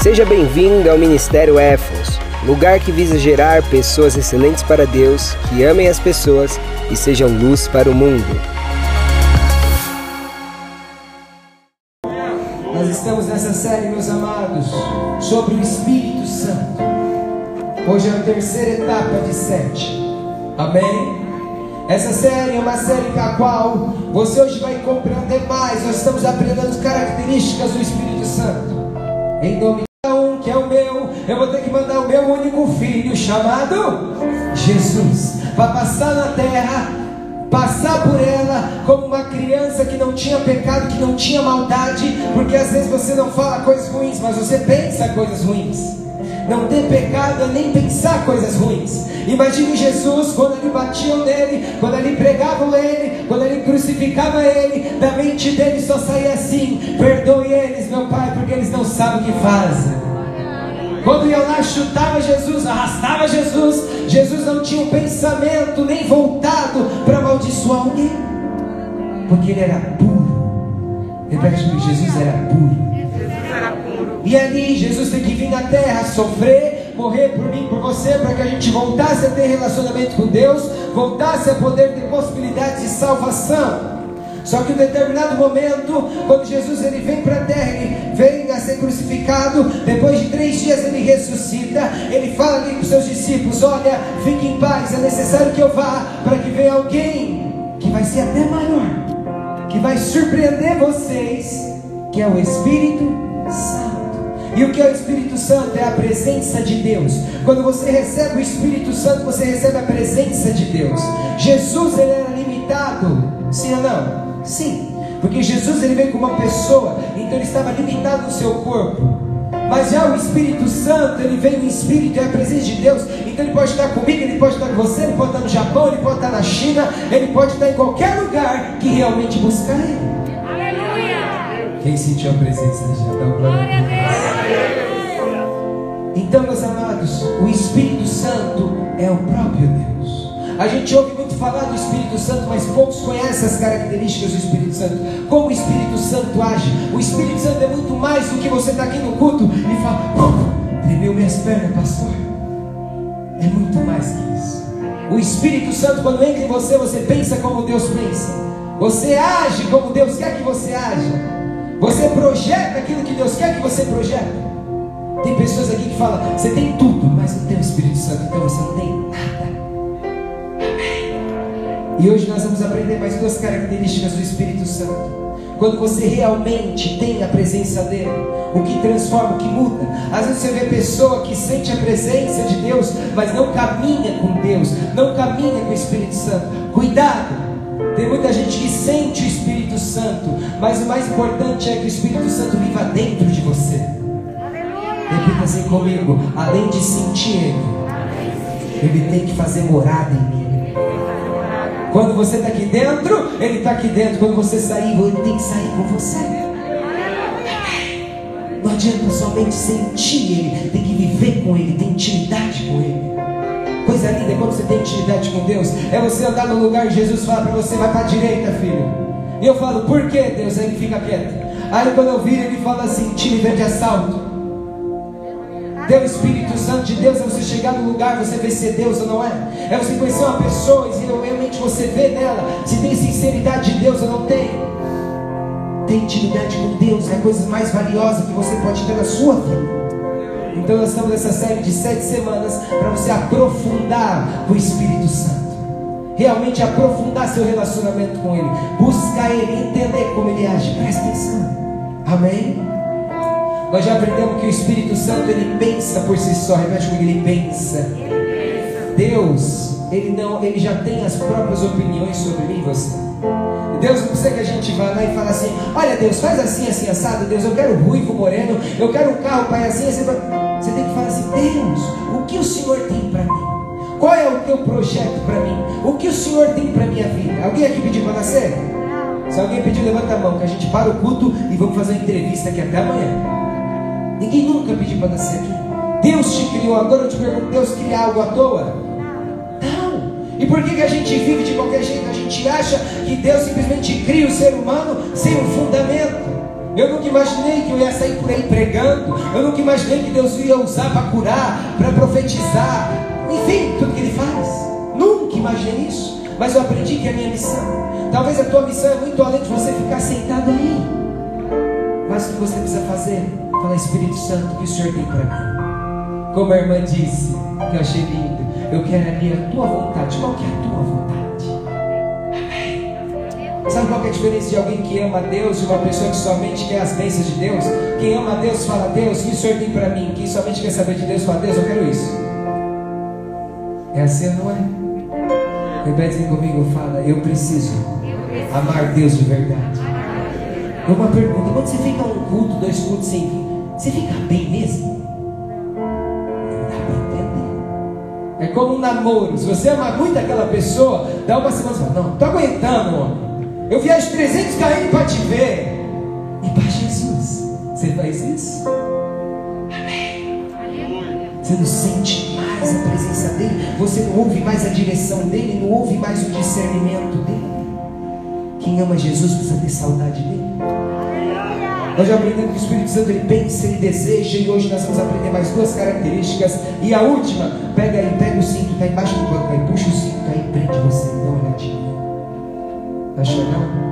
Seja bem-vindo ao Ministério Éfos, lugar que visa gerar pessoas excelentes para Deus, que amem as pessoas e sejam luz para o mundo. Nós estamos nessa série, meus amados, sobre o Espírito Santo. Hoje é a terceira etapa de sete. Amém? Essa série é uma série com a qual você hoje vai compreender mais. Nós estamos aprendendo as características do Espírito Santo. Em nome que é o meu, eu vou ter que mandar o meu único filho chamado Jesus para passar na terra, passar por ela como uma criança que não tinha pecado, que não tinha maldade, porque às vezes você não fala coisas ruins, mas você pensa coisas ruins. Não ter pecado é nem pensar coisas ruins. Imagine Jesus quando ele batiam nele, quando ele pregavam ele, quando ele crucificava ele, da mente dele só saía assim: perdoe eles, meu Pai, porque eles não sabem o que fazem. Quando ia lá, chutava Jesus, arrastava Jesus. Jesus não tinha um pensamento nem voltado para amaldiçoar alguém, porque ele era puro. Repete comigo: Jesus era puro. E ali Jesus tem que vir na terra sofrer, morrer por mim, por você, para que a gente voltasse a ter relacionamento com Deus, voltasse a poder ter possibilidades de salvação. Só que em determinado momento, quando Jesus ele vem para a terra, ele ser crucificado, depois de três dias ele ressuscita, ele fala ali com seus discípulos: Olha, fiquem em paz, é necessário que eu vá, para que venha alguém que vai ser até maior, que vai surpreender vocês, que é o Espírito Santo. E o que é o Espírito Santo? É a presença de Deus. Quando você recebe o Espírito Santo, você recebe a presença de Deus. Jesus ele era limitado, sim ou não? Sim, porque Jesus ele veio como uma pessoa, então ele estava limitado no seu corpo. Mas já o Espírito Santo, ele veio em espírito, é a presença de Deus. Então ele pode estar comigo, ele pode estar com você, ele pode estar no Japão, ele pode estar na China, ele pode estar em qualquer lugar que realmente buscar ele. Aleluia! Quem sentiu a presença de Deus? Glória a Deus! Então, meus amados, o Espírito Santo é o próprio Deus. A gente ouve muito falar do Espírito Santo, mas poucos conhecem as características do Espírito Santo. Como o Espírito Santo age. O Espírito Santo é muito mais do que você está aqui no culto e fala, "Oh, tremeu minhas pernas, pastor. É muito mais que isso. O Espírito Santo, quando entra em você, você pensa como Deus pensa. Você age como Deus quer que você haja. Você projeta aquilo que Deus quer que você projeta. Tem pessoas aqui que falam, você tem tudo, mas não tem o Espírito Santo, então você não tem nada. E hoje nós vamos aprender mais duas características do Espírito Santo. Quando você realmente tem a presença dele, o que transforma, o que muda. Às vezes você vê pessoa que sente a presença de Deus, mas não caminha com Deus, não caminha com o Espírito Santo. Cuidado! Tem muita gente que sente o Espírito Santo, mas o mais importante é que o Espírito Santo viva dentro de você. Repita assim comigo: além de sentir Ele, Ele tem que fazer morada em mim. Quando você está aqui dentro, Ele está aqui dentro. Quando você sair, Ele tem que sair com você. Não adianta somente sentir Ele, tem que viver com Ele, ter intimidade com Ele. Coisa linda é quando você tem intimidade com Deus. É você andar no lugar e Jesus fala para você, vai para a direita, filho. E eu falo, por que Deus? Aí ele fica quieto. Aí quando eu viro, ele fala assim, time vem de assalto. Ter o Espírito Santo de Deus é você chegar no lugar, você ver se é Deus ou não é. É você conhecer uma pessoa e realmente você vê nela se tem sinceridade de Deus ou não tem. Ter intimidade com Deus é a coisa mais valiosa que você pode ter na sua vida. Então nós estamos nessa série de sete semanas para você aprofundar o Espírito Santo. Realmente aprofundar seu relacionamento com Ele. Buscar Ele, entender como Ele age. Presta atenção. Amém? Nós já aprendemos que o Espírito Santo ele pensa por si só. Repete comigo, ele pensa. Deus, ele não, ele já tem as próprias opiniões sobre mim e você. Deus não precisa que a gente vá lá e fale assim: Olha, Deus, faz assim, assim, assado. Deus, eu quero ruivo, moreno. Eu quero um carro, pai, assim, assim. Você tem que falar assim: Deus, o que o Senhor tem para mim? Qual é o teu projeto para mim? O que o Senhor tem para minha vida? Alguém aqui pediu para nascer? Se alguém pediu, levanta a mão, que a gente para o culto e vamos fazer uma entrevista aqui até amanhã. Ninguém nunca pediu para nascer. Deus te criou. Agora eu te pergunto: Deus cria algo à toa? Não. E por que, que a gente vive de qualquer jeito? A gente acha que Deus simplesmente cria o ser humano sem um fundamento. Eu nunca imaginei que eu ia sair por aí pregando. Eu nunca imaginei que Deus ia usar para curar, para profetizar. Enfim, tudo que Ele faz. Nunca imaginei isso. Mas eu aprendi que é a minha missão. Talvez a tua missão é muito além de você ficar sentado aí. Mas o que você precisa fazer? Falar, Espírito Santo, que o Senhor tem para mim. Como a irmã disse, que eu achei lindo. Eu quero ali a tua vontade. Qual que é a tua vontade? Amém. Sabe qual é a diferença de alguém que ama a Deus e uma pessoa que somente quer as bênçãos de Deus? Quem ama a Deus fala, Deus, o que o Senhor tem para mim? Quem somente quer saber de Deus fala, Deus, eu quero isso. É assim não é? Repete comigo, fala, eu preciso amar Deus de verdade. Uma pergunta, quando você fica um culto, dois cultos sem você fica bem mesmo? Não dá para entender. É como um namoro. Se você ama muito aquela pessoa, dá uma semana e fala, não, tô aguentando, homem. Eu viajo 300 km para te ver. E para Jesus, você faz isso? Amém. Você não sente mais a presença dele, você não ouve mais a direção dele, não ouve mais o discernimento dele. Quem ama Jesus precisa ter saudade dele. Nós já aprendemos que o Espírito Santo ele pensa, ele deseja, e hoje nós vamos aprender mais duas características. E a última, pega aí, pega o cinto, está embaixo do banco aí, puxa o cinto aí, prende você, dá uma olhadinha. Está chorando?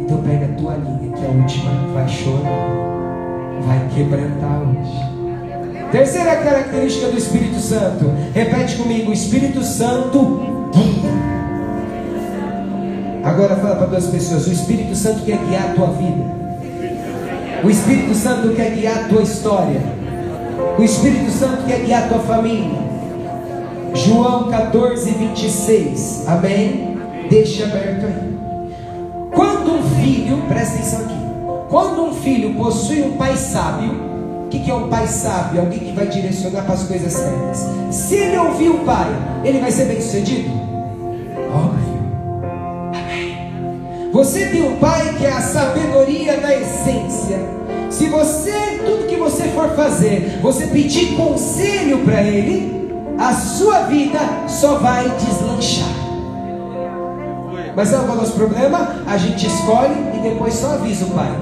Então pega a tua linha, que é a última, vai chorar, vai quebrantar hoje. Terceira característica do Espírito Santo, repete comigo: Espírito Santo guia. Agora fala para duas pessoas: o Espírito Santo quer guiar a tua vida. O Espírito Santo quer guiar a tua história. O Espírito Santo quer guiar a tua família. João 14, 26. Amém? Deixa aberto aí. Quando um filho, presta atenção aqui. Quando um filho possui um pai sábio, o que, que é um pai sábio? Alguém que vai direcionar para as coisas certas. Se ele ouvir o pai, ele vai ser bem sucedido? Você tem um pai que é a sabedoria da essência. Se você, tudo que você for fazer, você pedir conselho para ele, a sua vida só vai deslanchar. Mas sabe qual é o nosso problema? A gente escolhe e depois só avisa o pai.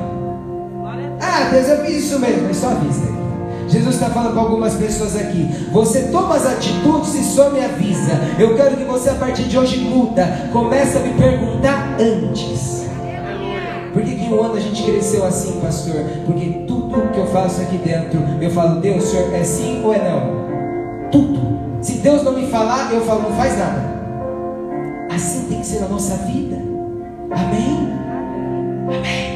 Ah, Deus, eu fiz isso mesmo, mas só avisa. Jesus está falando com algumas pessoas aqui. Você toma as atitudes e só me avisa. Eu quero que você a partir de hoje muda. Começa a me perguntar antes. Por que, que um ano a gente cresceu assim, pastor? Porque tudo que eu faço aqui dentro, eu falo, Deus, senhor, é sim ou é não? Tudo. Se Deus não me falar, eu falo, não faz nada. Assim tem que ser a nossa vida. Amém? Amém.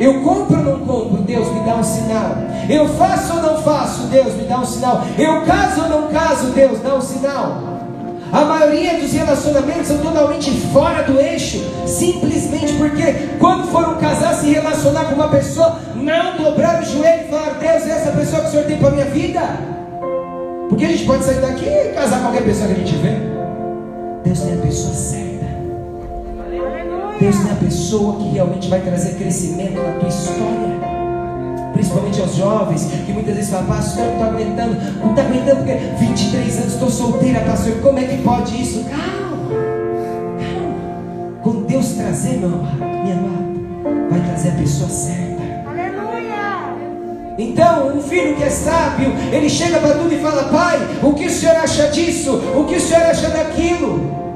Eu compro ou não compro? Deus me dá um sinal. Eu faço ou não faço? Deus me dá um sinal. Eu caso ou não caso? Deus dá um sinal. A maioria dos relacionamentos são totalmente fora do eixo, simplesmente porque quando foram casar, se relacionar com uma pessoa, não dobraram o joelho e falaram: Deus, é essa pessoa que o Senhor tem para minha vida. Porque a gente pode sair daqui e casar com qualquer pessoa que a gente vê. Deus tem a pessoa certa. Deus tem a pessoa que realmente vai trazer crescimento na tua história. Principalmente aos jovens que muitas vezes falam, pastor, não estou aguentando, não estou aguentando porque 23 anos estou solteira, pastor. Como é que pode isso? Calma, calma. Quando Deus trazer, meu amado, minha amada, vai trazer a pessoa certa. Então, um filho que é sábio, ele chega para tudo e fala: Pai, o que o senhor acha disso? O que o senhor acha daquilo?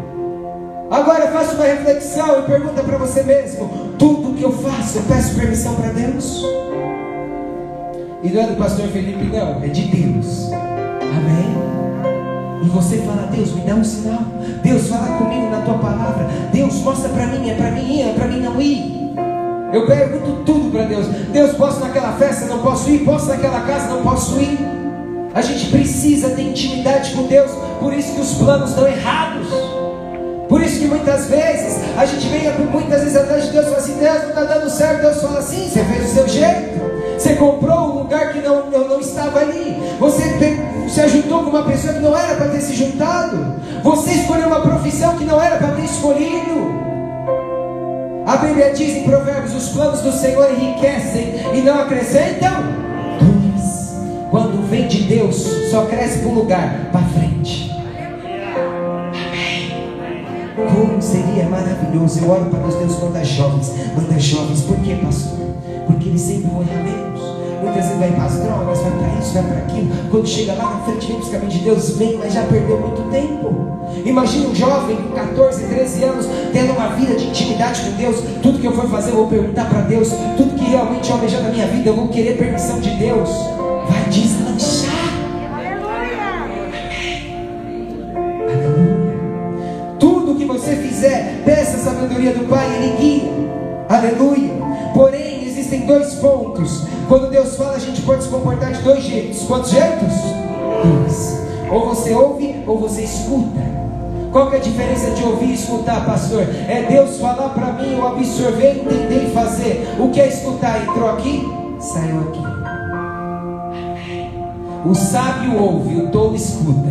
Agora faça uma reflexão e pergunta para você mesmo: tudo que eu faço, eu peço permissão para Deus? E não é do pastor Felipe, não, é de Deus. Amém? E você fala, Deus, me dá um sinal. Deus, fala comigo na tua palavra. Deus, mostra para mim, é para mim ir, é para mim não ir. Eu pergunto tudo para Deus. Deus, posso naquela festa? Não posso ir. Posso naquela casa? Não posso ir. A gente precisa ter intimidade com Deus. Por isso que os planos estão errados. Por isso que muitas vezes a gente vem muitas vezes atrás de Deus e fala assim: Deus não está dando certo. Deus fala assim: você fez o seu jeito. Você comprou um lugar que não, não, não estava ali. Você se ajuntou com uma pessoa que não era para ter se juntado. Você escolheu uma profissão que não era para ter escolhido. A Bíblia diz em Provérbios: os planos do Senhor enriquecem e não acrescentam dores. Quando vem de Deus, só cresce para um lugar para frente. Como seria maravilhoso. Eu oro para Deus, Deus manda jovens. Manda jovens. Por quê, pastor? Porque eles sempre vão errar menos. Muitas vezes vai para as drogas, vai para isso, vai para aquilo. Quando chega lá na frente, vem buscar de Deus, vem, mas já perdeu muito tempo. Imagina um jovem com 14, 13 anos, tendo uma vida de intimidade com Deus. Tudo que eu for fazer, eu vou perguntar para Deus. Tudo que realmente eu almejar na minha vida, eu vou querer permissão de Deus. Vai deslanchar. Dois pontos. Quando Deus fala, a gente pode se comportar de dois jeitos. Quantos jeitos? Dois. Ou você ouve ou você escuta. Qual que é a diferença de ouvir e escutar, pastor? É Deus falar para mim, eu absorver, entender e fazer. O que é escutar? Entrou aqui, saiu aqui. O sábio ouve, o tolo escuta.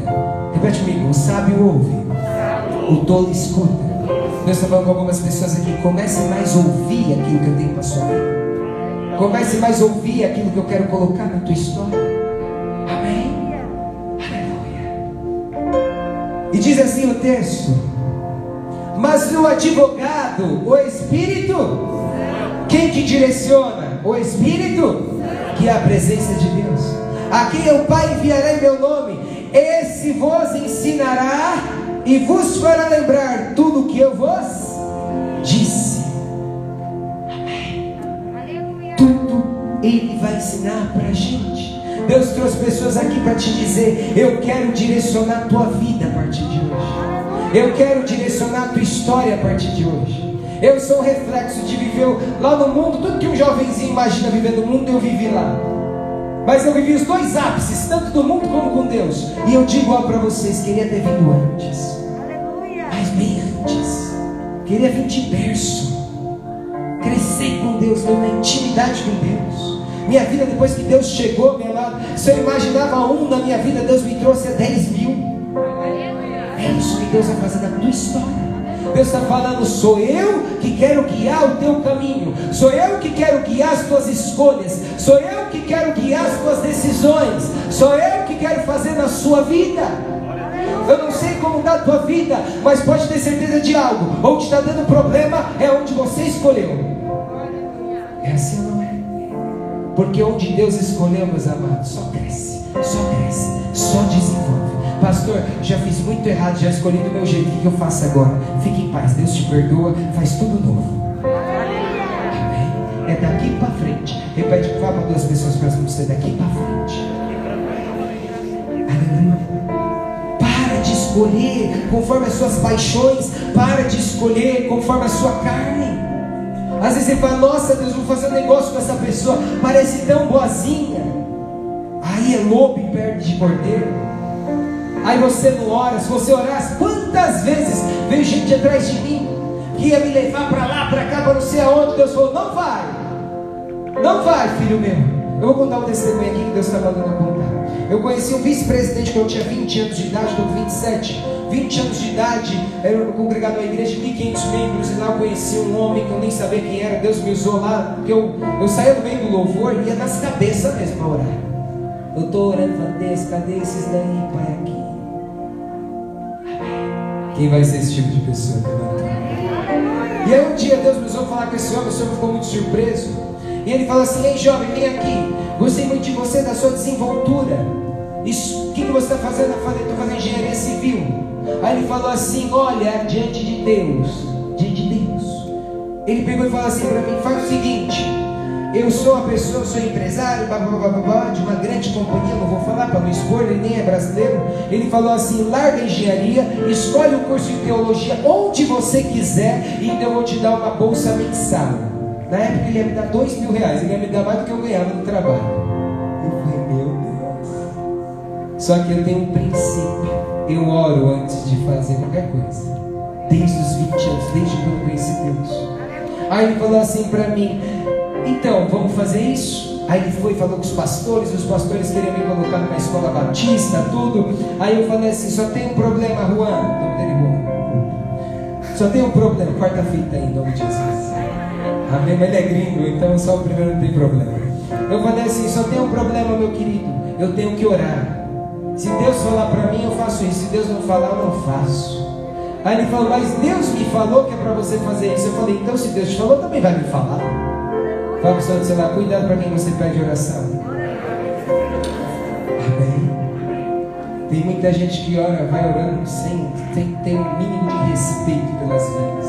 Repete comigo, o sábio ouve, o tolo escuta. Deus está falando com algumas pessoas aqui, comece mais a ouvir aquilo que eu tenho para sua vida. Comece mais a ouvir aquilo que eu quero colocar na tua história. Amém? Aleluia. E diz assim o texto: Mas o advogado, o Espírito, quem que direciona? O Espírito, que é a presença de Deus. A quem o Pai enviará em meu nome, esse vos ensinará e vos fará lembrar tudo o que eu vos Ele vai ensinar para a gente. Deus trouxe pessoas aqui para te dizer: Eu quero direcionar a tua vida a partir de hoje. Eu quero direcionar a tua história a partir de hoje. Eu sou um reflexo de viver lá no mundo, tudo que um jovenzinho imagina viver no mundo, eu vivi lá. Mas eu vivi os dois ápices, tanto do mundo como com Deus. E eu digo algo para vocês: queria ter vindo antes. Mas bem antes. Queria vir de berço. Crescer com Deus, ter uma intimidade com Deus. Minha vida, depois que Deus chegou, meu lado, se eu imaginava um na minha vida, Deus me trouxe a 10 mil. É isso que Deus vai fazer na tua história. Deus está falando, sou eu que quero guiar o teu caminho, sou eu que quero guiar as tuas escolhas, sou eu que quero guiar as tuas decisões, sou eu que quero fazer na sua vida. Eu não sei como está a tua vida, mas pode ter certeza de algo. Onde está dando problema é onde você escolheu. É assim? Porque onde Deus escolheu, meus amados, só cresce, só cresce, só desenvolve. Pastor, já fiz muito errado, já escolhi do meu jeito. O que eu faço agora? Fique em paz, Deus te perdoa, faz tudo novo. Amém? É daqui para frente. Repete, fala para duas pessoas próximas de você, daqui para frente. Aleluia. Para de escolher conforme as suas paixões, para de escolher conforme a sua carne. Às vezes você fala, nossa Deus, vou fazer um negócio com essa pessoa, parece tão boazinha. Aí é lobo e perde de cordeiro. Aí você não ora, se você orasse, quantas vezes veio gente atrás de mim que ia me levar para lá, para cá, para não sei aonde. Deus falou: não vai, não vai, filho meu. Eu vou contar um testemunho aqui que Deus está mandando contar. Eu conheci um vice-presidente quando eu tinha 20 anos de idade, com 27. 20 anos de idade, era congregado numa igreja de 1.500 membros, e lá eu conheci um homem que eu nem sabia quem era. Deus me usou lá, porque eu, eu saía do meio do louvor e ia nas cabeças mesmo para orar. Eu estou orando, falando, Deus, cadê esses daí, pai, aqui? Quem vai ser esse tipo de pessoa? E aí um dia Deus me usou falar com esse homem, esse homem ficou muito surpreso. E ele falou assim: Ei jovem, vem aqui. Gostei muito de você, da sua desenvoltura. Isso, o que, você está fazendo? Eu falei, estou fazendo engenharia civil. Aí ele falou assim: Olha, diante de Deus, diante de Deus. Ele pegou e falou assim para mim: Faz o seguinte. Eu sou uma pessoa, sou empresário, blá, blá, blá, de uma grande companhia, não vou falar para não expor, ele nem é brasileiro. Ele falou assim: larga a engenharia, escolhe o curso de teologia onde você quiser, e então eu vou te dar uma bolsa mensal. Na época ele ia me dar dois mil reais, ele ia me dar mais do que eu ganhava no trabalho. Só que eu tenho um princípio. Eu oro antes de fazer qualquer coisa. Desde os 20 anos, desde quando eu conheci Deus. Aí ele falou assim para mim: então, vamos fazer isso? Aí ele foi, falou com os pastores, os pastores queriam me colocar numa escola batista, tudo. Aí eu falei assim: só tem um problema, Juan. Não Juan. Só tem um problema, quarta fita aí, em nome de Jesus. Amém, ele é gringo, então só o primeiro não tem problema. Eu falei assim: só tem um problema, meu querido. Eu tenho que orar. Se Deus falar para mim, eu faço isso. Se Deus não falar, eu não faço. Aí ele falou, mas Deus me falou que é para você fazer isso. Eu falei, então se Deus te falou, também vai me falar. Fala para o seu celular, cuidado para quem você pede oração. Amém. Tem muita gente que ora, vai orando sem, ter um mínimo de respeito pelas vidas.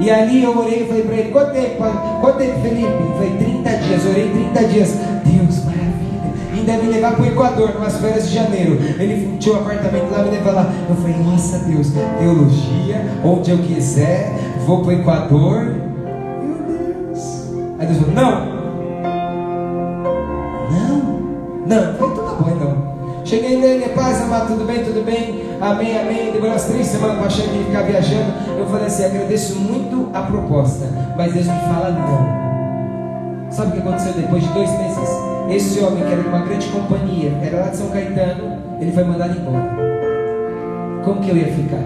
E ali eu orei e falei para ele, quanto tempo, quanto tempo, Felipe? Foi 30 dias, orei 30 dias. Deus, maravilha. Me levar para o Equador, numas férias de janeiro. Ele tinha um apartamento lá, me levar lá. Eu falei, nossa Deus, teologia, onde eu quiser, vou para o Equador. Meu Deus. Aí Deus falou, não. Não. Não. Falei, tudo bom então. Cheguei nele, paz, amado, tudo bem, tudo bem? Amém, amém. Demorou umas três semanas para chegar e ficar viajando. Eu falei assim: agradeço muito a proposta, mas Deus me fala não. Sabe o que aconteceu depois de dois meses? Esse homem, que era de uma grande companhia, era lá de São Caetano, ele foi mandado embora. Como que eu ia ficar?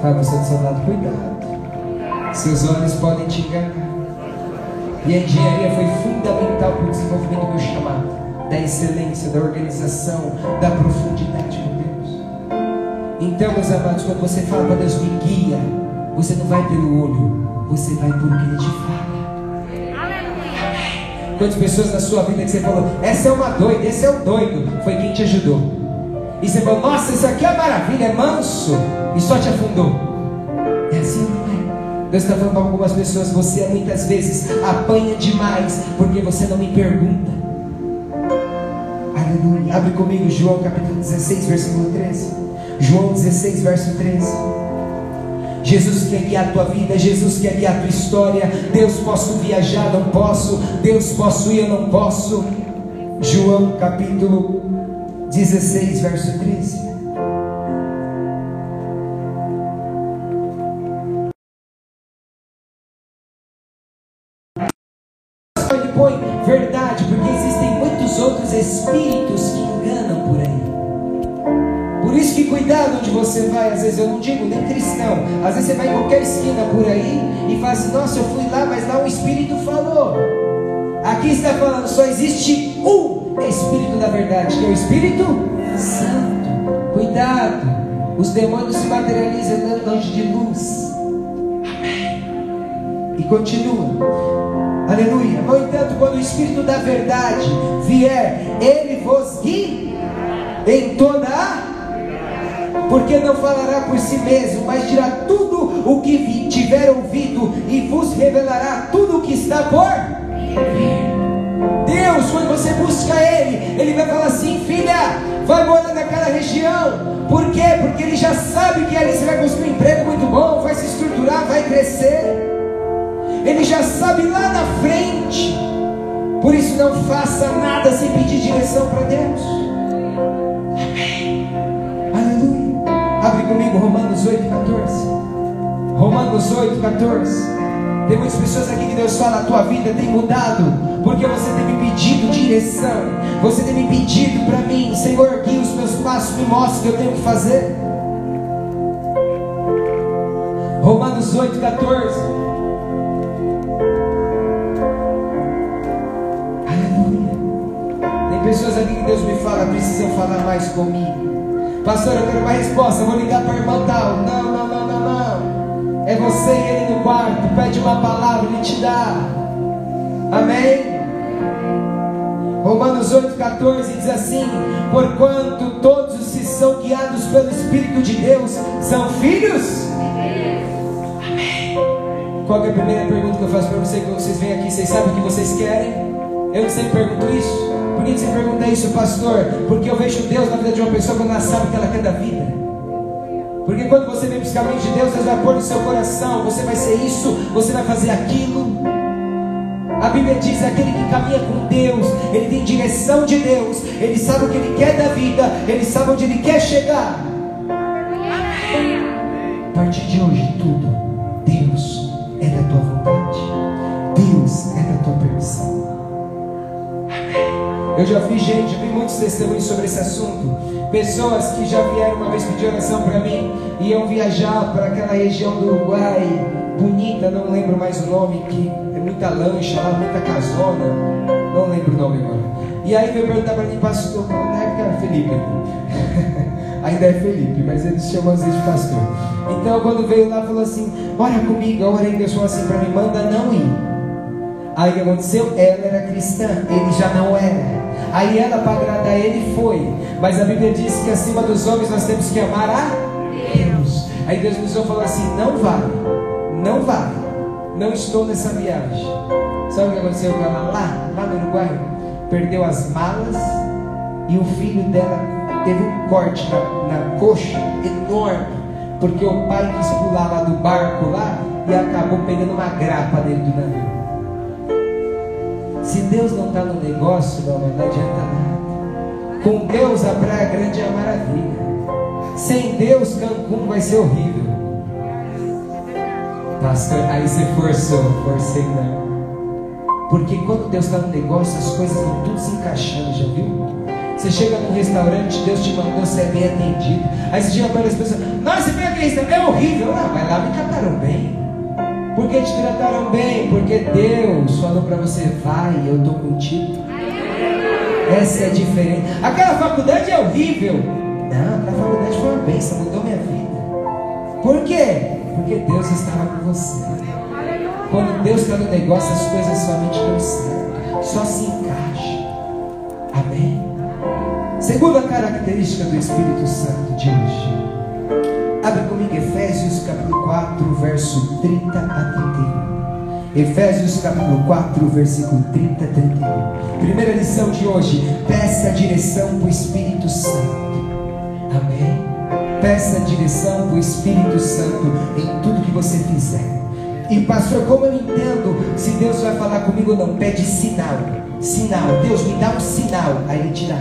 Fala você do seu lado, cuidado. Seus olhos podem te enganar. E a engenharia foi fundamental para o desenvolvimento do meu chamado, da excelência, da organização, da profundidade com Deus. Então, meus amados, quando você fala para Deus, me guia, você não vai pelo olho, você vai por que Ele te fala. Quantas pessoas na sua vida que você falou, essa é uma doida, esse é o doido, foi quem te ajudou. E você falou, nossa, isso aqui é maravilha, é manso, e só te afundou. É assim, não é? Deus está falando para algumas pessoas: você muitas vezes apanha demais porque você não me pergunta. Aleluia. Abre comigo João capítulo 16, versículo 13. João 16, verso 13. Jesus quer guiar a tua vida, Jesus quer guiar a tua história. Deus, posso viajar, não posso. Deus, posso ir, eu não posso. João capítulo 16, verso 13. Você vai, às vezes eu não digo nem cristão, às vezes você vai em qualquer esquina por aí e fala assim, nossa, eu fui lá, mas lá um espírito falou. Aqui está falando, só existe um Espírito da verdade, que é o Espírito Santo. Cuidado, os demônios se materializam longe de luz. Amém. E continua. Aleluia. No entanto, quando o Espírito da verdade vier, ele vos guia em toda a. Porque não falará por si mesmo, mas dirá tudo o que tiver ouvido e vos revelará tudo o que está por Deus, quando você busca Ele, Ele vai falar assim: filha, vai morar naquela região. Por quê? Porque Ele já sabe que ali você vai conseguir um emprego muito bom, vai se estruturar, vai crescer. Ele já sabe lá na frente. Por isso não faça nada sem pedir direção para Deus. Abre comigo Romanos 8, 14. Romanos 8, 14. Tem muitas pessoas aqui que Deus fala, a tua vida tem mudado, porque você tem me pedido direção, você tem me pedido para mim, Senhor, guia os meus passos, me mostre o que eu tenho que fazer. Romanos 8, 14. pessoas aqui que Deus me fala precisam falar mais comigo. Pastor, eu quero uma resposta. Vou ligar para o irmão tal. Não, não, não, não, não. É você e ele no quarto. Pede uma palavra, ele te dá. Amém? Romanos 8,14 diz assim: Porquanto todos os que são guiados pelo Espírito de Deus são filhos. Amém. Qual é a primeira pergunta que eu faço para vocês quando vocês vêm aqui? Vocês sabem o que vocês querem? Eu sempre pergunto isso. Que você pergunta isso, pastor? Porque eu vejo Deus na vida de uma pessoa quando ela sabe que ela quer da vida. Porque quando você vem buscar de Deus, Deus vai pôr no seu coração: você vai ser isso, você vai fazer aquilo. A Bíblia diz: aquele que caminha com Deus, ele tem direção de Deus, ele sabe o que ele quer da vida, ele sabe onde ele quer chegar. A partir de hoje, tudo, Eu já vi gente, vi muitos testemunhos sobre esse assunto. Pessoas que já vieram uma vez pedir oração para mim, iam viajar para aquela região do Uruguai, bonita, não lembro mais o nome, que é muita lancha lá, muita casona, não lembro o nome agora. E aí veio perguntar para mim, pastor, na época era Felipe. Ainda é Felipe, mas ele se chama às vezes de pastor. Então quando veio lá, falou assim: Ora comigo, eu orei, Deus falou assim para mim: manda não ir. Aí o que aconteceu? Ela era cristã, ele já não era. Aí ela, para agradar ele, foi. Mas a Bíblia diz que acima dos homens nós temos que amar a Deus. Aí Deus me falou assim: não vale, não vale, não estou nessa viagem. Sabe o que aconteceu com ela lá, lá no Uruguai? Perdeu as malas e o filho dela teve um corte na, na coxa enorme, porque o pai quis pular lá do barco lá e acabou pegando uma grapa dentro do navio. Se Deus não está no negócio, não, adianta nada. Com Deus a praia grande é a maravilha. Sem Deus, Cancún vai ser horrível. Pastor, aí você forçou, forcei não. Porque quando Deus está no negócio, as coisas vão tudo se encaixando, já viu? Você chega num restaurante, Deus te mandou, você é bem atendido. Aí você chega para as pessoas, nossa, você vem aqui, restaurante, é horrível. Ah, mas lá me trataram bem. Por que te trataram bem? Porque Deus falou para você, vai, eu estou contigo. Essa é a diferença. Aquela faculdade é horrível. Não, aquela faculdade foi uma bênção, mudou minha vida. Por quê? Porque Deus estava com você. Quando Deus está no negócio, as coisas somente dão certo. Só se encaixa. Amém? Segunda característica do Espírito Santo de hoje. Abre verso 30 a 31. Efésios capítulo 4, versículo 30 a 31. Primeira lição de hoje: peça direção para o Espírito Santo. Amém? Peça direção para o Espírito Santo em tudo que você fizer. E pastor, como eu entendo se Deus vai falar comigo ou não? Pede sinal. Sinal. Deus me dá um sinal. Aí ele te dá.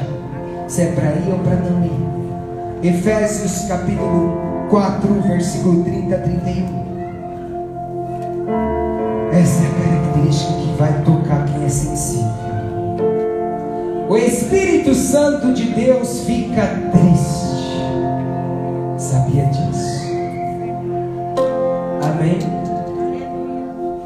Se é para ir ou para não ir. Efésios capítulo 4, versículo 30 a 31. Vai tocar quem é sensível. O Espírito Santo de Deus fica triste. Sabia disso? Amém?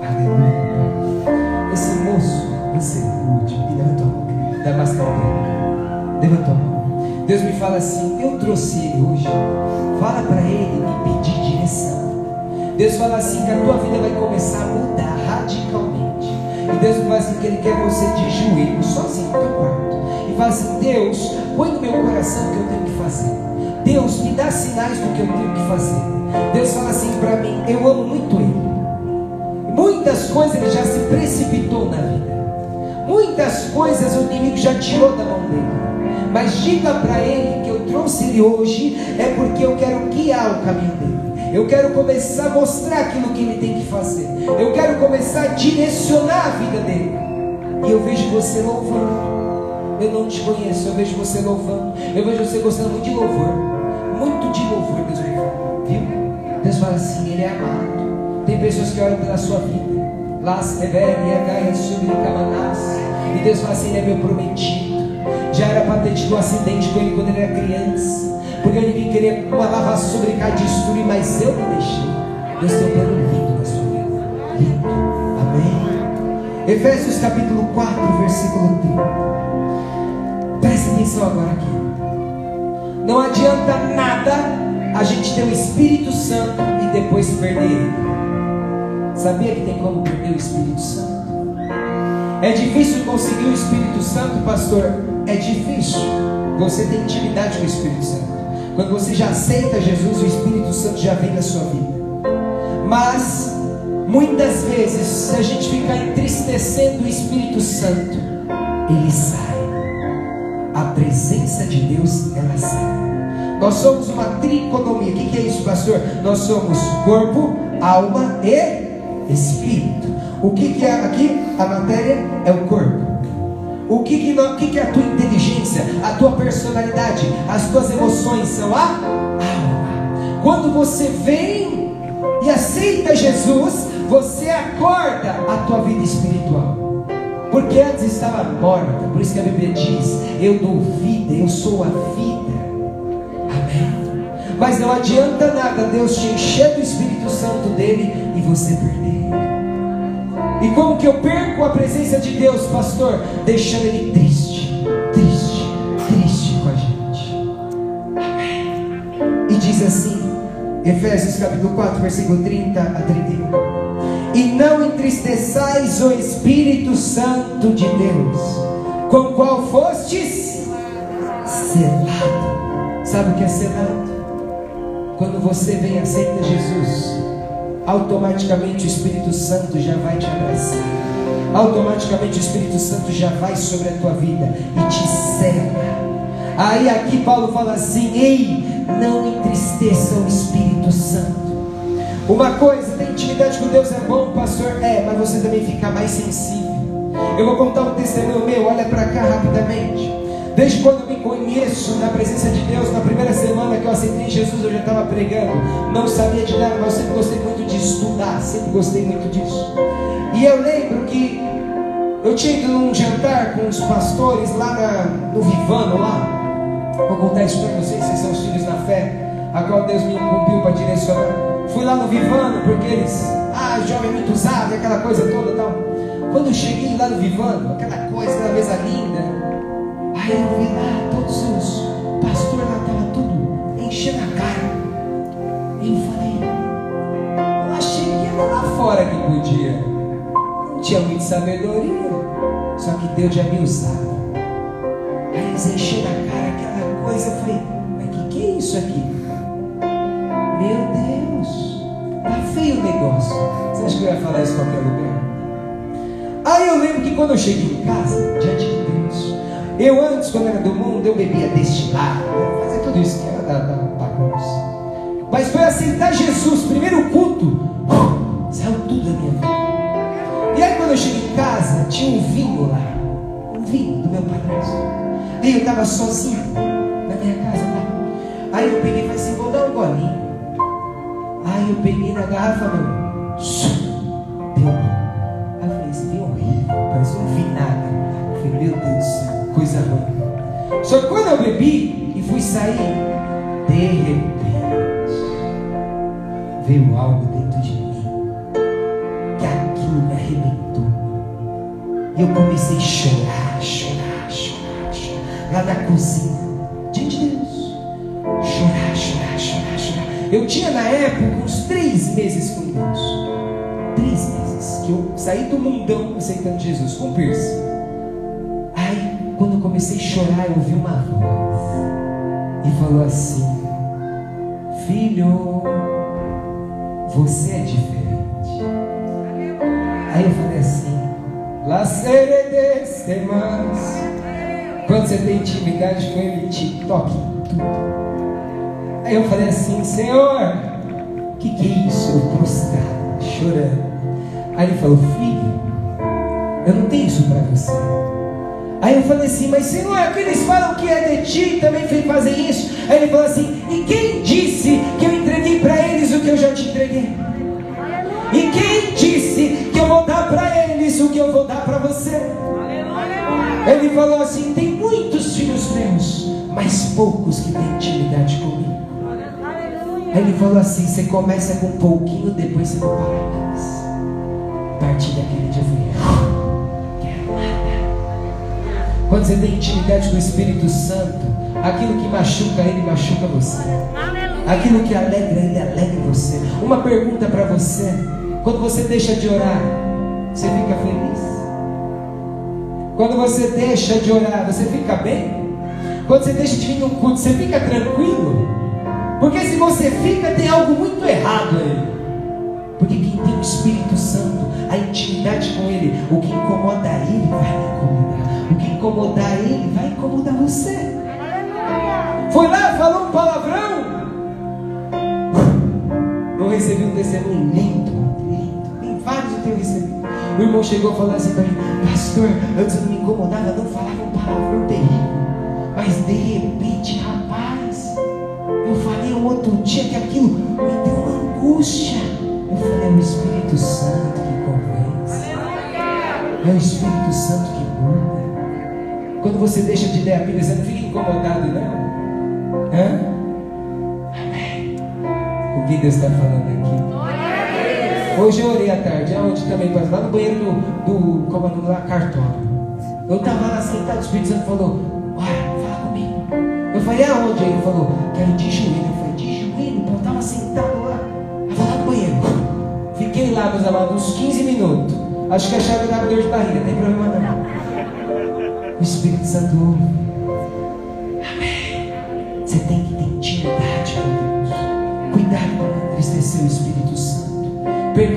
Aleluia. Esse moço, você rude, me levanta a mão, dá mais calma. Levanta a mão. Deus me fala assim: Eu trouxe ele hoje. Fala para ele me pedir direção. Deus fala assim: que a tua vida vai começar a mudar radicalmente. E Deus fala assim: que Ele quer você de joelho, sozinho no teu quarto. E fala assim: Deus, põe no meu coração o que eu tenho que fazer. Deus, me dá sinais do que eu tenho que fazer. Deus fala assim para mim: Eu amo muito Ele. Muitas coisas Ele já se precipitou na vida. Muitas coisas o inimigo já tirou da mão dele. Mas diga para ele que eu trouxe ele hoje é porque eu quero guiar o caminho dele. Eu quero começar a mostrar aquilo que ele tem que fazer. Eu quero começar a direcionar a vida dele. E eu vejo você louvando. Eu não te conheço, eu vejo você louvando. Eu vejo você gostando muito de louvor. Muito de louvor, Deus me fala. Viu? Deus fala assim, ele é amado. Tem pessoas que olham pela sua vida. Las Revere, Gaia, Subir, Camanás. E Deus fala assim, ele é meu prometido. Já era para ter tido um acidente com ele quando ele era criança. Porque ele vinha querer uma lava sobre cá destruir, mas eu não deixei. Deus tem um plano lindo na sua vida. Lindo. Amém. Efésios capítulo 4, versículo 30. Presta atenção agora aqui. Não adianta nada a gente ter o Espírito Santo e depois perder ele. Sabia que tem como perder o Espírito Santo? É difícil conseguir o Espírito Santo, pastor? é difícil. Você tem intimidade com o Espírito Santo. Quando você já aceita Jesus, o Espírito Santo já vem na sua vida. Mas muitas vezes, se a gente ficar entristecendo o Espírito Santo, ele sai. A presença de Deus, ela sai. Nós somos uma tricotomia. O que é isso, pastor? Nós somos corpo, alma e espírito. O que é aqui? A matéria é o corpo. O que que, que que é a tua inteligência, a tua personalidade, as tuas emoções são a alma. Quando você vem e aceita Jesus, você acorda a tua vida espiritual. Porque antes estava morta, por isso que a Bíblia diz: Eu dou vida, eu sou a vida. Amém. Mas não adianta nada Deus te encher do Espírito Santo dele e você perder. E como que eu perco a presença de Deus, pastor? Deixando Ele triste, triste, triste com a gente. Amém. diz assim, Efésios capítulo 4, versículo 30 a 31. E não entristeçais o Espírito Santo de Deus, com qual fostes selado. Sabe o que é selado? Quando você vem e aceita Jesus, automaticamente o Espírito Santo já vai te abraçar. Automaticamente o Espírito Santo já vai sobre a tua vida e te cela. Aí aqui Paulo fala assim: Ei, não entristeça o Espírito Santo. Uma coisa, ter intimidade com Deus é bom, pastor, é, mas você também fica mais sensível. Eu vou contar um testemunho meu, olha para cá rapidamente. Desde quando eu me conheço na presença de Deus, na primeira semana que eu aceitei Jesus, eu já estava pregando. Não sabia de nada, mas eu sempre gostei muito de estudar, sempre gostei muito disso. E eu lembro que eu tinha ido num jantar com os pastores lá na, no Vivano, lá. Vou contar isso para vocês, vocês são os filhos na fé, a qual Deus me incumbiu para direcionar. Fui lá no Vivano, porque eles, ah, jovem muito usado, aquela coisa toda tal. Quando eu cheguei lá no Vivano, aquela coisa, aquela mesa linda, aí eu vi lá todos os tinha muita sabedoria, só que Deus já me usava. Aí eles encheram a cara, aquela coisa, eu falei, mas que que é isso aqui? Meu Deus, tá feio o negócio. Você acha que eu ia falar isso em qualquer lugar? Aí eu lembro que quando eu cheguei em casa, diante de Deus, eu antes, quando era do mundo, eu bebia destilado, eu fazia tudo isso que era da, da bagunça. Mas foi aceitar Jesus, primeiro culto, saiu tudo da minha vida. Quando eu cheguei em casa, tinha um vinho lá, um vinho do meu padrasto. Aí eu estava sozinho na minha casa lá. Aí eu peguei e falei assim, vou dar um golinho. Aí eu peguei na garrafa, meu, deu. Aí eu falei, esse vinho é horrível, parecia um vinagre. Eu falei, meu Deus coisa ruim. Só que quando eu bebi e fui sair, de repente veio algo dentro de mim E eu comecei a chorar, chorar, chorar, chorar, lá na cozinha, diante de Deus. Chorar, chorar, chorar, chorar. Eu tinha na época uns três meses com Deus. Três meses que eu saí do mundão aceitando Jesus com piercing. Aí, quando eu comecei a chorar, eu ouvi uma voz e falou assim: Filho, você é diferente. Aí eu falei assim, La seredes temas. Quando você tem intimidade com ele, te toque tudo. Aí eu falei assim, Senhor, o que, que é isso? Eu prostrado, chorando. Aí ele falou, filho, eu não tenho isso para você. Aí eu falei assim, mas Senhor, aqueles falam que é de ti, também fazem isso. Aí ele falou assim, e quem disse que eu entreguei para eles o que eu já te entreguei? E quem disse que eu vou dar para eles o que eu vou dar para você? Ele falou assim: tem muitos filhos meus, mas poucos que têm intimidade comigo. Ele falou assim: você começa com um pouquinho, depois você não para mais. A partir daquele dia eu falei: nada. Quando você tem intimidade com o Espírito Santo, aquilo que machuca ele, machuca você. Aquilo que alegra ele, alegra você. Uma pergunta para você: quando você deixa de orar, você fica feliz? Quando você deixa de orar, você fica bem? Quando você deixa de vir no culto, você fica tranquilo? Porque se você fica, tem algo muito errado aí. Porque quem tem o Espírito Santo, a intimidade com Ele, o que incomoda Ele vai incomodar. O que incomodar Ele vai incomodar você. Foi lá, falou um palavrão. Eu recebi um testemunho lindo. O irmão chegou falando assim para mim, pastor, antes eu não me incomodava, não falava um palavrão terrível. Mas de repente, rapaz, eu falei um outro dia que aquilo me deu uma angústia. Eu falei, é o Espírito Santo que convence. É o Espírito Santo que muda. Quando você deixa de ler a Bíblia, você não fica incomodado, não? Hã? Amém. O que Deus está falando aqui? Hoje eu orei à tarde, aonde também, lá no banheiro do, do como é lá, cartório. Eu estava lá sentado, o Espírito Santo falou, olha, fala comigo. Eu falei, aonde? Ele falou, quero de joelho. Eu falei, de joelho? sentado lá. Vou lá no banheiro. Fiquei lá, meus amados, uns 15 minutos. Acho que a chave dava dor de barriga, não tem problema não. O Espírito Santo. Amém. Você tem que ter intimidade com Deus. Cuidado para não entristecer o Espírito.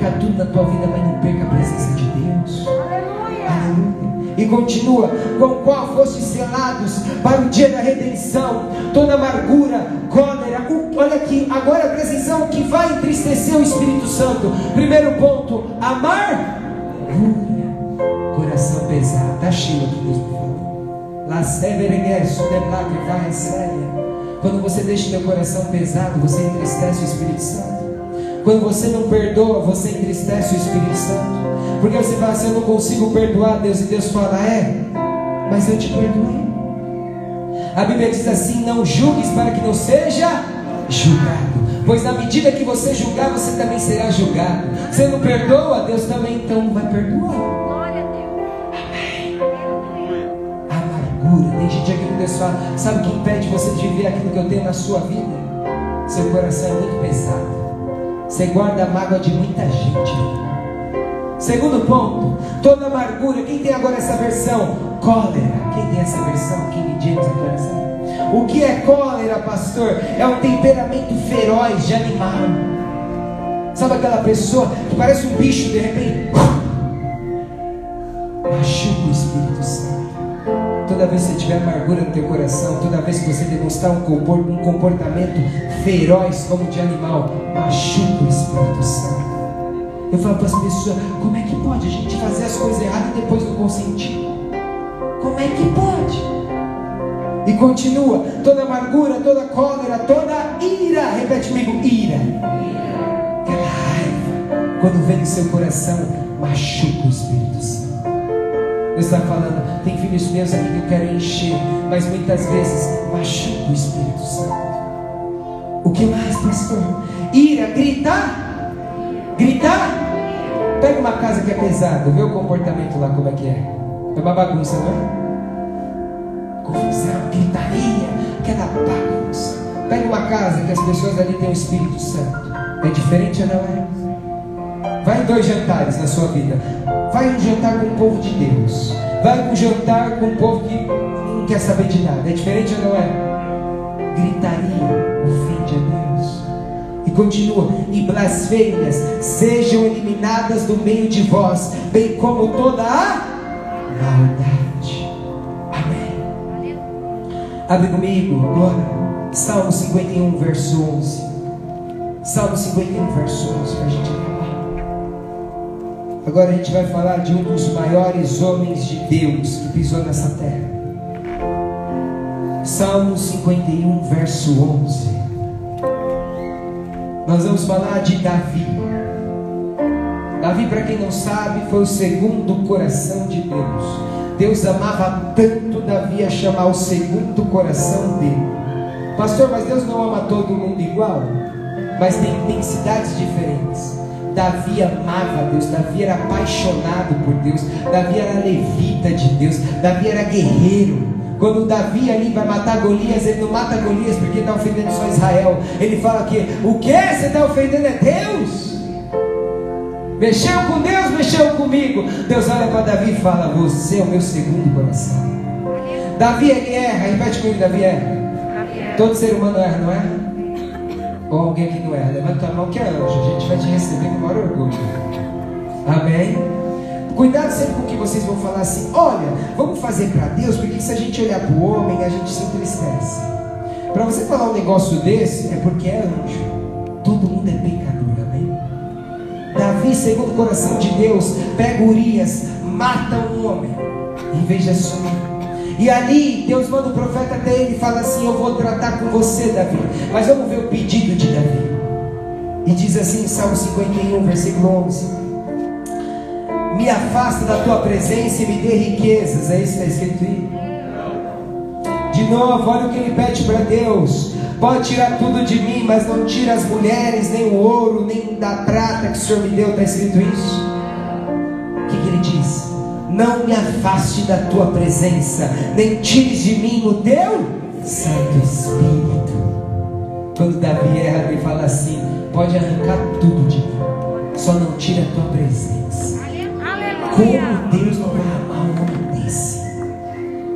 Perca tudo na tua vida, mas não perca a presença de Deus. Aleluia. E continua, com qual foste selados para o dia da redenção, toda amargura, cólera, olha aqui, agora presta atenção que vai entristecer o Espírito Santo. Primeiro ponto, amar, coração pesado, está cheio aqui, Deus me falou. Quando você deixa o teu coração pesado, você entristece o Espírito Santo. Quando você não perdoa, você entristece o Espírito Santo. Porque você fala assim: Eu não consigo perdoar Deus. E Deus fala: É, mas eu te perdoei. A Bíblia diz assim: Não julgues para que não seja julgado. Pois na medida que você julgar, você também será julgado. Você não perdoa, Deus também então vai perdoar. Glória a Deus. Amargura. Tem gente aqui que Deus fala: Sabe o que impede você de viver aquilo que eu tenho na sua vida? Seu coração é muito pesado. Você guarda a mágoa de muita gente. Segundo ponto, toda amargura. Quem tem agora essa versão? Cólera. Quem tem essa versão? King James atualizado. O que é cólera, pastor? É um temperamento feroz de animal. Sabe aquela pessoa que parece um bicho de repente? Machuca vez que você tiver amargura no teu coração, toda vez que você demonstrar um comportamento feroz como de animal, machuca o Espírito Santo. Eu falo para as pessoas: como é que pode a gente fazer as coisas erradas e depois não consentir? Como é que pode? E continua: toda amargura, toda cólera, toda ira, repete comigo: ira. Aquela raiva, quando vem no seu coração, machuca o Espírito está falando, tem filhos meus aqui que eu quero encher, mas muitas vezes machuca o Espírito Santo. O que mais, pastor? Ira, gritar? Gritar? Pega uma casa que é pesada, vê o comportamento lá como é que é. É uma bagunça, não é? Confusão, gritaria, aquela bagunça. Pega uma casa que as pessoas ali têm o Espírito Santo. É diferente ou não é? Vai em dois jantares na sua vida. Vai um jantar com o povo de Deus. Vai um jantar com o povo que não quer saber de nada. É diferente ou não é? Gritaria ofende a Deus. E continua: e blasfêmias sejam eliminadas do meio de vós, bem como toda a maldade. Amém. Abre comigo agora, Salmo 51, verso 11. Salmo 51, verso 11, para a gente. Agora a gente vai falar de um dos maiores homens de Deus que pisou nessa terra. Salmo 51, verso 11. Nós vamos falar de Davi. Davi, para quem não sabe, foi o segundo coração de Deus. Deus amava tanto Davi a chamar o segundo coração dele. Pastor, mas Deus não ama todo mundo igual? Mas tem intensidades diferentes. Davi amava Deus, Davi era apaixonado por Deus, Davi era levita de Deus, Davi era guerreiro. Quando Davi ali vai matar Golias, ele não mata Golias porque está ofendendo só Israel. Ele fala que o que você está ofendendo é Deus. Mexeu com Deus, mexeu comigo. Deus olha para Davi e fala: Você é o meu segundo coração. Davi ele erra, repete comigo: Davi erra. Todo ser humano erra, não é? Ou alguém que não erra, levanta a mão que é anjo. A gente vai te receber com maior orgulho. Amém? Cuidado sempre com o que vocês vão falar assim. Olha, vamos fazer para Deus, porque se a gente olhar para o homem, a gente se entristece. Para você falar um negócio desse, é porque é anjo. Todo mundo é pecador, amém? Davi, segundo o coração de Deus, pega Urias, mata um homem, em vez de assumir. E ali Deus manda o profeta até ele e fala assim: Eu vou tratar com você, Davi. Mas vamos ver o pedido de Davi. E diz assim, Salmo 51, versículo 11: Me afasta da tua presença e me dê riquezas. É isso que está escrito aí? De novo, olha o que ele pede para Deus. Pode tirar tudo de mim, mas não tira as mulheres, nem o ouro, nem da prata que o Senhor me deu. Está escrito isso? Não me afaste da tua presença, nem tires de mim o teu Santo Espírito. Quando Davi erra, ele fala assim: pode arrancar tudo de mim, só não tira a tua presença. Como Deus não vai amar um homem desse?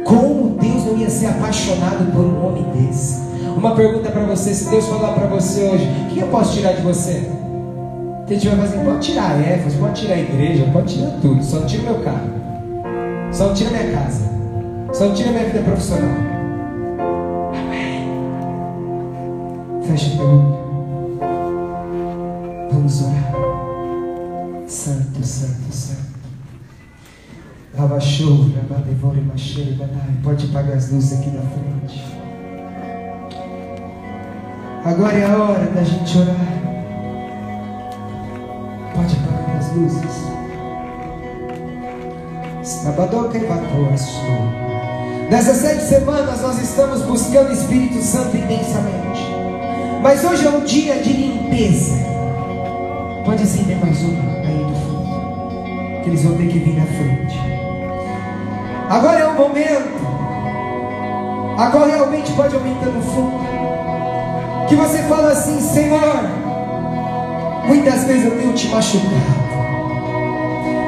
Como Deus não ia ser apaixonado por um homem desse? Uma pergunta para você: se Deus falar para você hoje, o que eu posso tirar de você? Tem gente vai fazer, pode tirar a Éfos, pode tirar a igreja, pode tirar tudo, só tira meu carro, só tira minha casa, só tira minha vida profissional. Amém. Feche teu olho. Vamos orar. Santo, santo, santo. Lavachou, Rabadevore, Macheire, Badai. Pode apagar as luzes aqui na frente. Agora é a hora da gente orar. Luzes. Nessas sete semanas nós estamos buscando o Espírito Santo intensamente. Mas hoje é um dia de limpeza. Pode acender mais uma aí do fundo. Que eles vão ter que vir na frente. Agora é o momento. Agora realmente pode aumentar no fundo. Que você fala assim, Senhor. Muitas vezes eu tenho te machucado.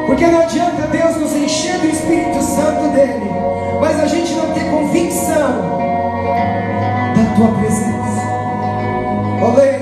Porque não adianta Deus nos encher do Espírito Santo dele, mas a gente não ter convicção da tua presença. Deus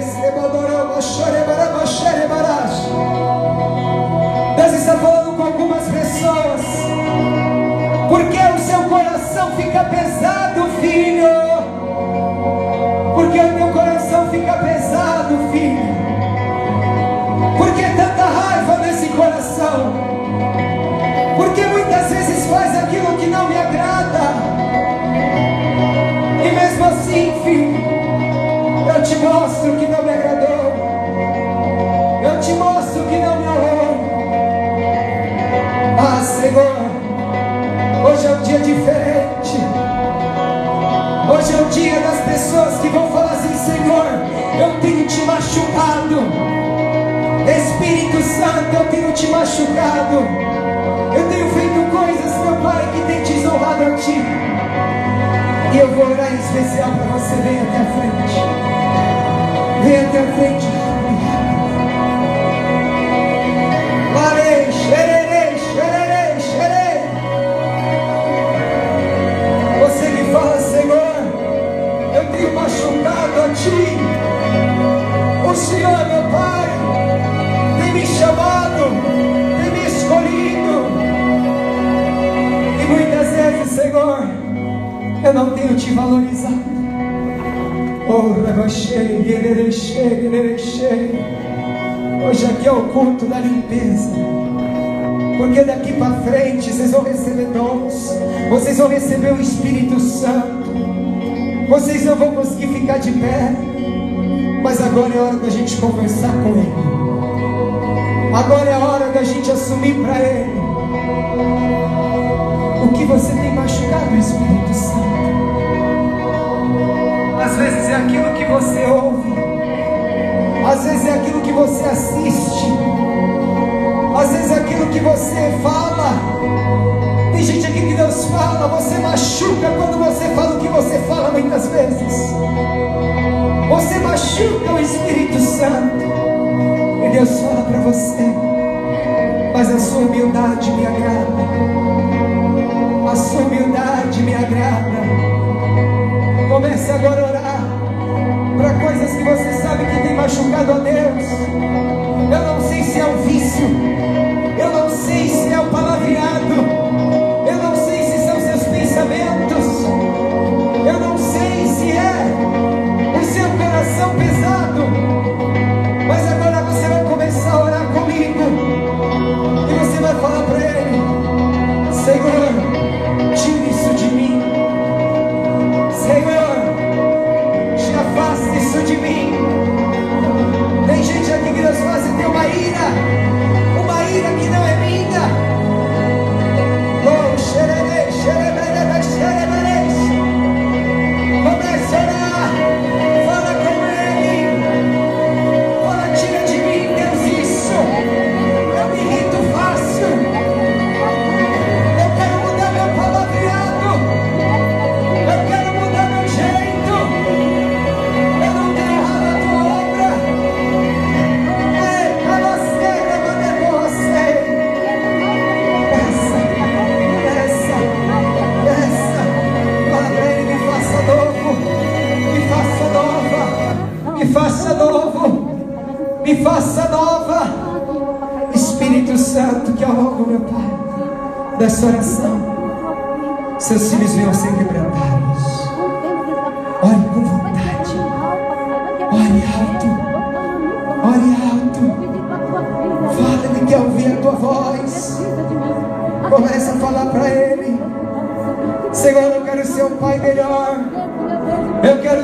assim, filho, eu te mostro que não me agradou. Eu te mostro que não me honrou. Ah, Senhor, hoje é um dia diferente. Hoje é o dia das pessoas que vão falar assim: Senhor, eu tenho te machucado. Espírito Santo, eu tenho te machucado. Eu tenho feito coisas, meu Pai, que tem desonrado a Ti. E eu vou orar em especial para você. Vem até a frente. Vem até a frente. Marei, xererei, xererei, xerei. Você que fala, Senhor, eu tenho machucado a Ti. O Senhor, meu eu não tenho te valorizado. Oh. Hoje aqui é o culto da limpeza. Porque daqui para frente vocês vão receber dons, vocês vão receber o Espírito Santo, vocês não vão conseguir ficar de pé, mas agora é hora da gente conversar com Ele, agora é hora da gente assumir para Ele que você tem machucado o Espírito Santo. Às vezes é aquilo que você ouve, às vezes é aquilo que você assiste, às vezes é aquilo que você fala. Tem gente aqui que Deus fala, você machuca quando você fala o que você fala muitas vezes. Você machuca o Espírito Santo. E Deus fala para você, mas a sua humildade me agrada. A sua humildade me agrada. Comece agora a orar para coisas que você sabe que tem machucado a Deus. Eu não sei se é um vício, eu não sei se é o palavreado, de mim. Tem gente aqui que Deus faz e tem uma ira,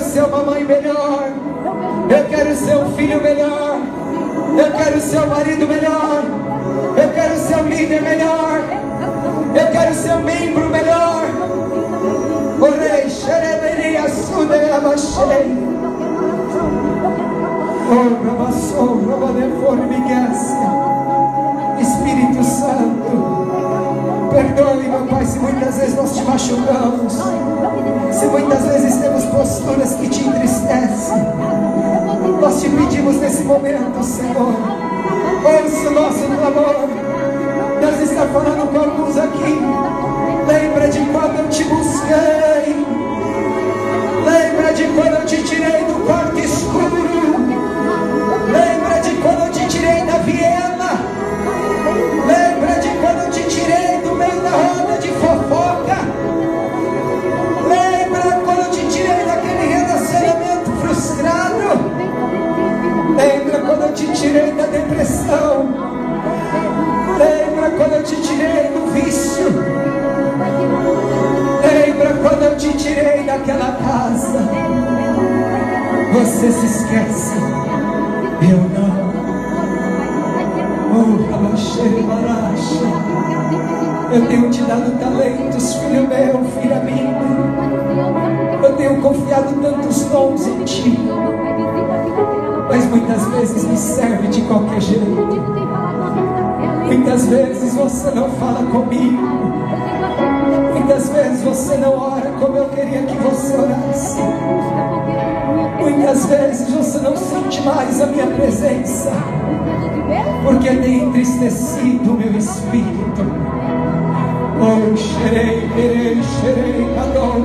quero ser uma mãe melhor. Eu quero ser um filho melhor. Eu quero ser um marido melhor. Eu quero ser um líder melhor. Eu quero ser um membro melhor. Orei, xereberia, sude, abachei. Oh, rabassou, rabadeforme, Espírito Santo. Perdoe, meu Pai, se muitas vezes nós te machucamos. Se muitas vezes temos posturas que te entristecem. Nós te pedimos nesse momento, Senhor. Ouça o nosso clamor. Deus está falando com alguns aqui. Lembra de quando eu te busquei. Lembra de quando eu te tirei tirei daquela casa? Você se esquece, eu não. Oh. Eu tenho te dado talentos, filho meu, filha minha. Eu tenho confiado tantos dons em ti. Mas muitas vezes me serve de qualquer jeito. Muitas vezes você não fala comigo. Muitas vezes você não ora como eu queria que você orasse. Muitas vezes você não sente mais a minha presença porque tem entristecido o meu espírito. Oh, xerei, xerei, xerei,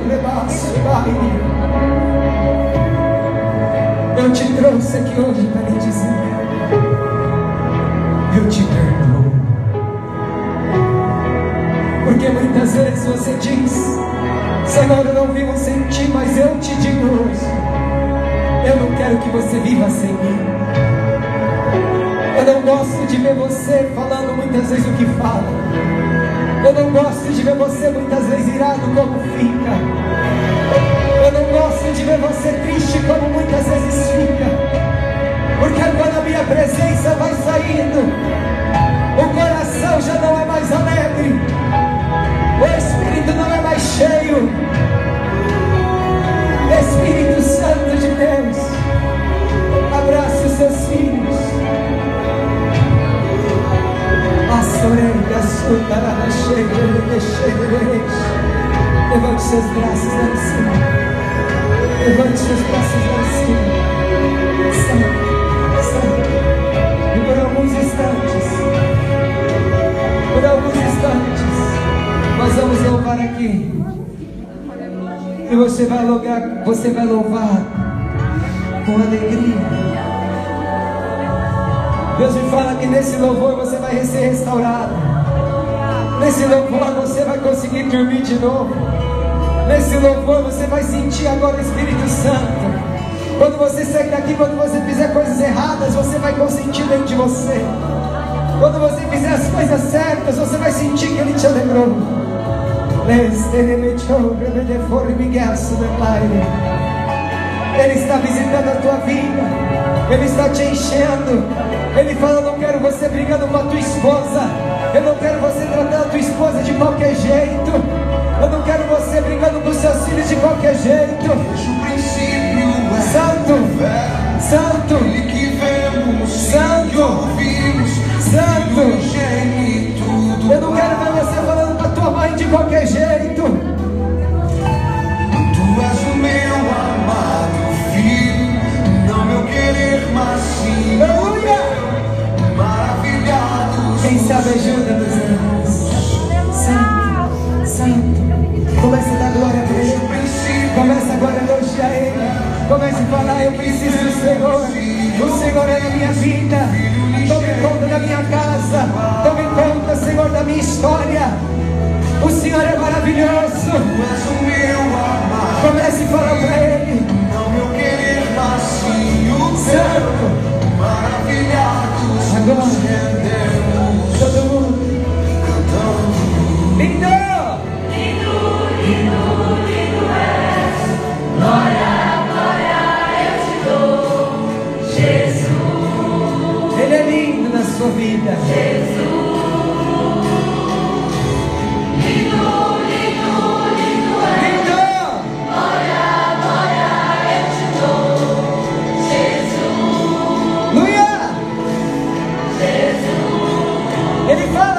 rebaço, Eu te trouxe aqui hoje para lhe dizer: Eu te perdoo. Porque muitas vezes você diz: Senhor, eu não vivo sem ti, mas eu te digo hoje: Eu não quero que você viva sem mim. Eu não gosto de ver você falando muitas vezes o que fala. Eu não gosto de ver você muitas vezes irado como fica. Eu não gosto de ver você triste como muitas vezes fica. Porque quando a minha presença vai saindo, o coração já não é mais alegre. Cheio. Espírito Santo de Deus, abraça os seus filhos. Levante seus braços lá em cima. Levante seus braços lá em cima. Santo, santo. E por alguns instantes, por alguns instantes, nós vamos louvar aqui. E você vai louvar, você vai louvar com alegria. Deus me fala que nesse louvor você vai ser restaurado. Nesse louvor você vai conseguir dormir de novo. Nesse louvor você vai sentir agora o Espírito Santo. Quando você sair daqui, quando você fizer coisas erradas, você vai consentir dentro de você. Quando você fizer as coisas certas, você vai sentir que Ele te alegrou. Ele está visitando a tua vida. Ele está te enchendo. Ele fala: Eu não quero você brigando com a tua esposa. Eu não quero você tratando a tua esposa de qualquer jeito. Eu não quero você brigando com seus filhos de qualquer jeito. Santo, Santo, Santo, de qualquer jeito. Tu és o meu amado filho, não meu querer, mas sim. Aleluia! Quem sabe ajuda nos anjos. Santo, Santo. Comece a dar glória a Ele. Comece agora a elogiar Ele. Comece a falar, eu preciso do Senhor. O Senhor é na minha vida. Tome conta da minha casa. Tome conta minha história. O Senhor é maravilhoso. Tu és o meu amado. Comece a falar para Ele. Não meu querer, mas sim o teu. Santo. Maravilhados Agora. nos rendemos. Todo mundo. Lindo! Ele é lindo na sua vida. Lindo! Ele fala,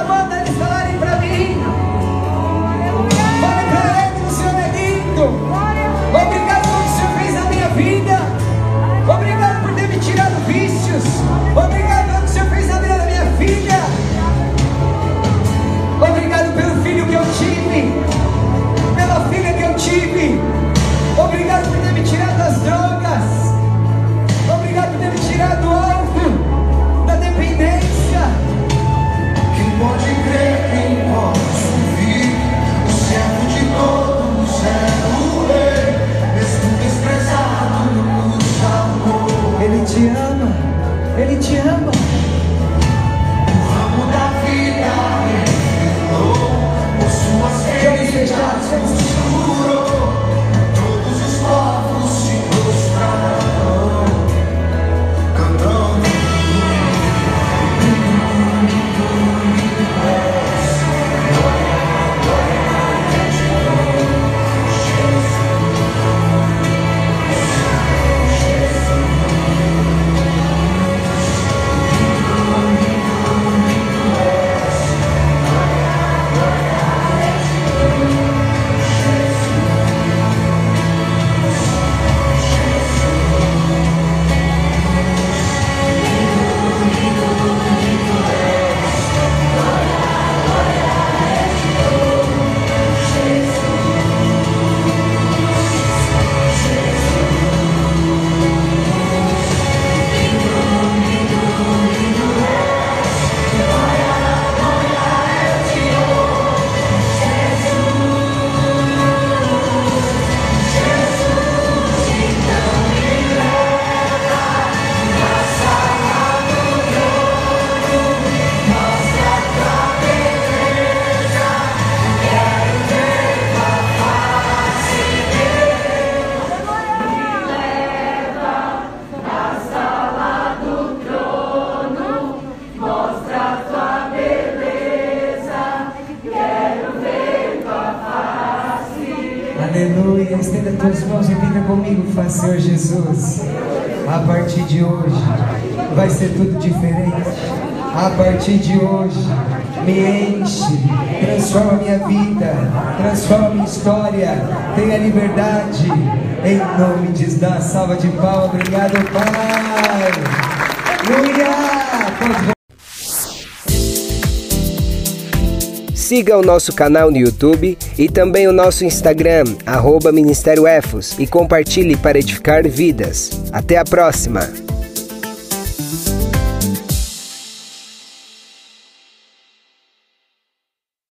partir de hoje, me enche, transforma minha vida, transforma minha história. Tenha liberdade. Em nome de uma salva de palmas. Obrigado, Pai. Aleluia. Siga o nosso canal no YouTube e também o nosso Instagram, arroba Ministério Efos, e compartilhe para edificar vidas. Até a próxima!